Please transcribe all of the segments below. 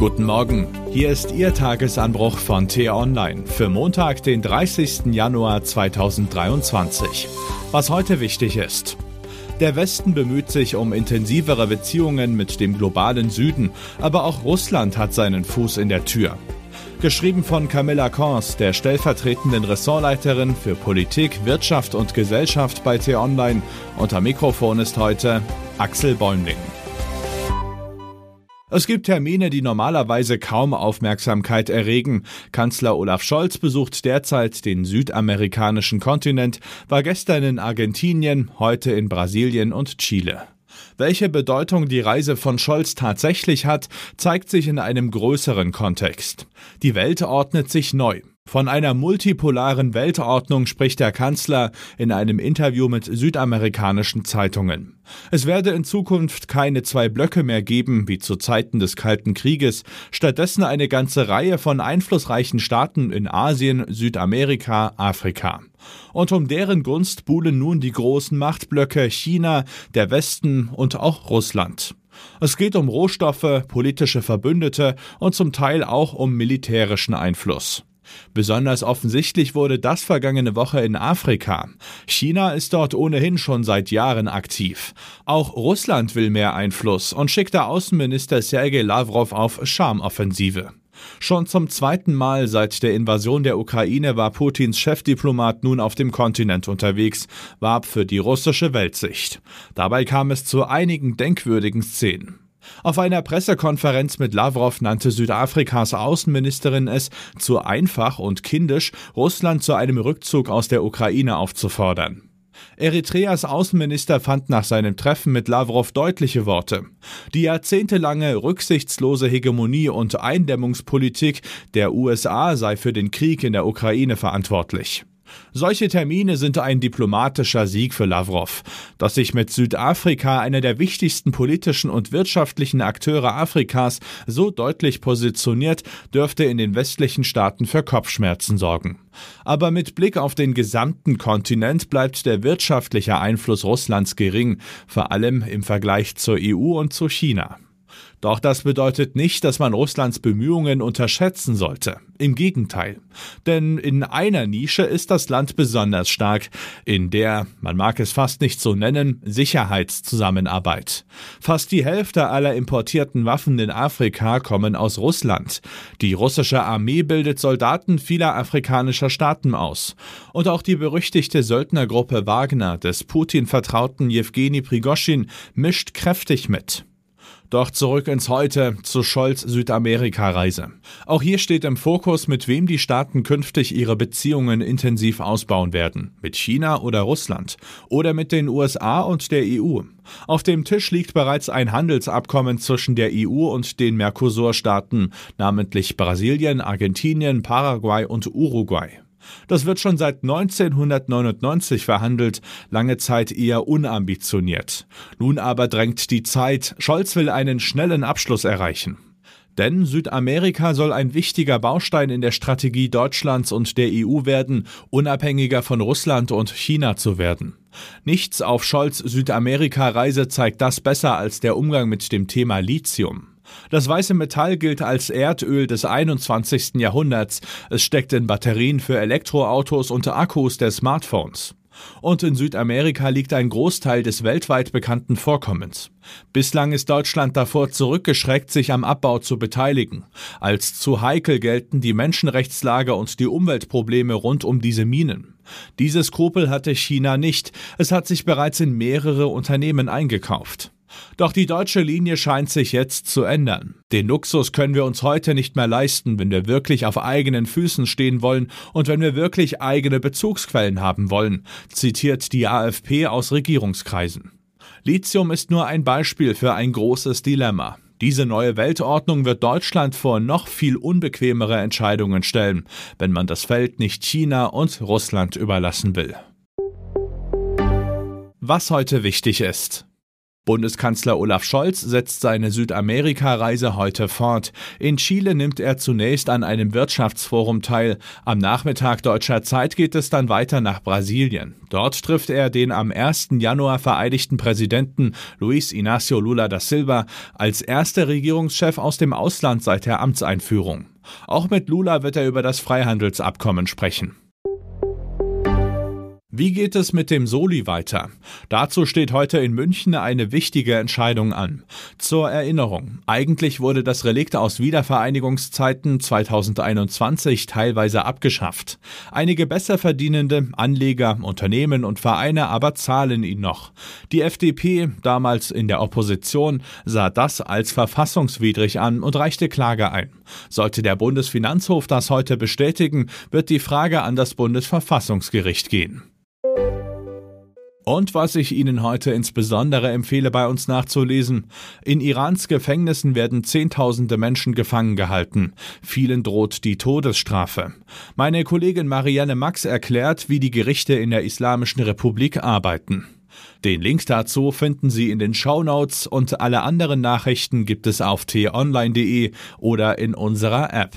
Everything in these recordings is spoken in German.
Guten Morgen, hier ist Ihr Tagesanbruch von T-Online für Montag, den 30. Januar 2023. Was heute wichtig ist. Der Westen bemüht sich um intensivere Beziehungen mit dem globalen Süden, aber auch Russland hat seinen Fuß in der Tür. Geschrieben von Camilla Kors, der stellvertretenden Ressortleiterin für Politik, Wirtschaft und Gesellschaft bei T-Online. Unter Mikrofon ist heute Axel Bäumling. Es gibt Termine, die normalerweise kaum Aufmerksamkeit erregen. Kanzler Olaf Scholz besucht derzeit den südamerikanischen Kontinent, war gestern in Argentinien, heute in Brasilien und Chile. Welche Bedeutung die Reise von Scholz tatsächlich hat, zeigt sich in einem größeren Kontext. Die Welt ordnet sich neu. Von einer multipolaren Weltordnung spricht der Kanzler in einem Interview mit südamerikanischen Zeitungen. Es werde in Zukunft keine zwei Blöcke mehr geben, wie zu Zeiten des Kalten Krieges, stattdessen eine ganze Reihe von einflussreichen Staaten in Asien, Südamerika, Afrika. Und um deren Gunst buhlen nun die großen Machtblöcke China, der Westen und auch Russland. Es geht um Rohstoffe, politische Verbündete und zum Teil auch um militärischen Einfluss. Besonders offensichtlich wurde das vergangene Woche in Afrika. China ist dort ohnehin schon seit Jahren aktiv. Auch Russland will mehr Einfluss und schickte Außenminister Sergei Lavrov auf Charmoffensive. Schon zum zweiten Mal seit der Invasion der Ukraine war Putins Chefdiplomat nun auf dem Kontinent unterwegs, warb für die russische Weltsicht. Dabei kam es zu einigen denkwürdigen Szenen. Auf einer Pressekonferenz mit Lavrov nannte Südafrikas Außenministerin es zu einfach und kindisch, Russland zu einem Rückzug aus der Ukraine aufzufordern. Eritreas Außenminister fand nach seinem Treffen mit Lavrov deutliche Worte. Die jahrzehntelange rücksichtslose Hegemonie und Eindämmungspolitik der USA sei für den Krieg in der Ukraine verantwortlich. Solche Termine sind ein diplomatischer Sieg für Lavrov. Dass sich mit Südafrika, einer der wichtigsten politischen und wirtschaftlichen Akteure Afrikas, so deutlich positioniert, dürfte in den westlichen Staaten für Kopfschmerzen sorgen. Aber mit Blick auf den gesamten Kontinent bleibt der wirtschaftliche Einfluss Russlands gering, vor allem im Vergleich zur EU und zu China. Doch das bedeutet nicht, dass man Russlands Bemühungen unterschätzen sollte. Im Gegenteil. Denn in einer Nische ist das Land besonders stark, in der, man mag es fast nicht so nennen, Sicherheitszusammenarbeit. Fast die Hälfte aller importierten Waffen in Afrika kommen aus Russland. Die russische Armee bildet Soldaten vieler afrikanischer Staaten aus. Und auch die berüchtigte Söldnergruppe Wagner des Putin-Vertrauten Jewgeni Prigoschin mischt kräftig mit. Doch zurück ins Heute zu Scholz Südamerika-Reise. Auch hier steht im Fokus, mit wem die Staaten künftig ihre Beziehungen intensiv ausbauen werden. Mit China oder Russland. Oder mit den USA und der EU. Auf dem Tisch liegt bereits ein Handelsabkommen zwischen der EU und den Mercosur-Staaten, namentlich Brasilien, Argentinien, Paraguay und Uruguay. Das wird schon seit 1999 verhandelt, lange Zeit eher unambitioniert. Nun aber drängt die Zeit, Scholz will einen schnellen Abschluss erreichen. Denn Südamerika soll ein wichtiger Baustein in der Strategie Deutschlands und der EU werden, unabhängiger von Russland und China zu werden. Nichts auf Scholz Südamerika-Reise zeigt das besser als der Umgang mit dem Thema Lithium. Das weiße Metall gilt als Erdöl des 21. Jahrhunderts. Es steckt in Batterien für Elektroautos und Akkus der Smartphones. Und in Südamerika liegt ein Großteil des weltweit bekannten Vorkommens. Bislang ist Deutschland davor zurückgeschreckt, sich am Abbau zu beteiligen. Als zu heikel gelten die Menschenrechtslage und die Umweltprobleme rund um diese Minen. Diese Skrupel hatte China nicht. Es hat sich bereits in mehrere Unternehmen eingekauft. Doch die deutsche Linie scheint sich jetzt zu ändern. Den Luxus können wir uns heute nicht mehr leisten, wenn wir wirklich auf eigenen Füßen stehen wollen und wenn wir wirklich eigene Bezugsquellen haben wollen, zitiert die AfP aus Regierungskreisen. Lithium ist nur ein Beispiel für ein großes Dilemma. Diese neue Weltordnung wird Deutschland vor noch viel unbequemere Entscheidungen stellen, wenn man das Feld nicht China und Russland überlassen will. Was heute wichtig ist. Bundeskanzler Olaf Scholz setzt seine Südamerika-Reise heute fort. In Chile nimmt er zunächst an einem Wirtschaftsforum teil. Am Nachmittag deutscher Zeit geht es dann weiter nach Brasilien. Dort trifft er den am 1. Januar vereidigten Präsidenten Luis Inácio Lula da Silva als erster Regierungschef aus dem Ausland seit der Amtseinführung. Auch mit Lula wird er über das Freihandelsabkommen sprechen. Wie geht es mit dem Soli weiter? Dazu steht heute in München eine wichtige Entscheidung an. Zur Erinnerung, eigentlich wurde das Relikt aus Wiedervereinigungszeiten 2021 teilweise abgeschafft. Einige besser verdienende Anleger, Unternehmen und Vereine aber zahlen ihn noch. Die FDP, damals in der Opposition, sah das als verfassungswidrig an und reichte Klage ein. Sollte der Bundesfinanzhof das heute bestätigen, wird die Frage an das Bundesverfassungsgericht gehen. Und was ich Ihnen heute insbesondere empfehle, bei uns nachzulesen. In Irans Gefängnissen werden Zehntausende Menschen gefangen gehalten. Vielen droht die Todesstrafe. Meine Kollegin Marianne Max erklärt, wie die Gerichte in der Islamischen Republik arbeiten. Den Link dazu finden Sie in den Shownotes und alle anderen Nachrichten gibt es auf t-online.de oder in unserer App.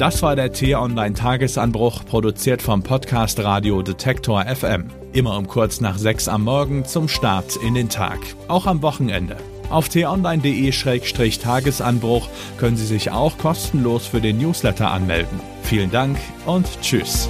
Das war der T-Online Tagesanbruch, produziert vom Podcast Radio Detektor FM. Immer um kurz nach sechs am Morgen zum Start in den Tag. Auch am Wochenende. Auf t-online.de-tagesanbruch können Sie sich auch kostenlos für den Newsletter anmelden. Vielen Dank und Tschüss.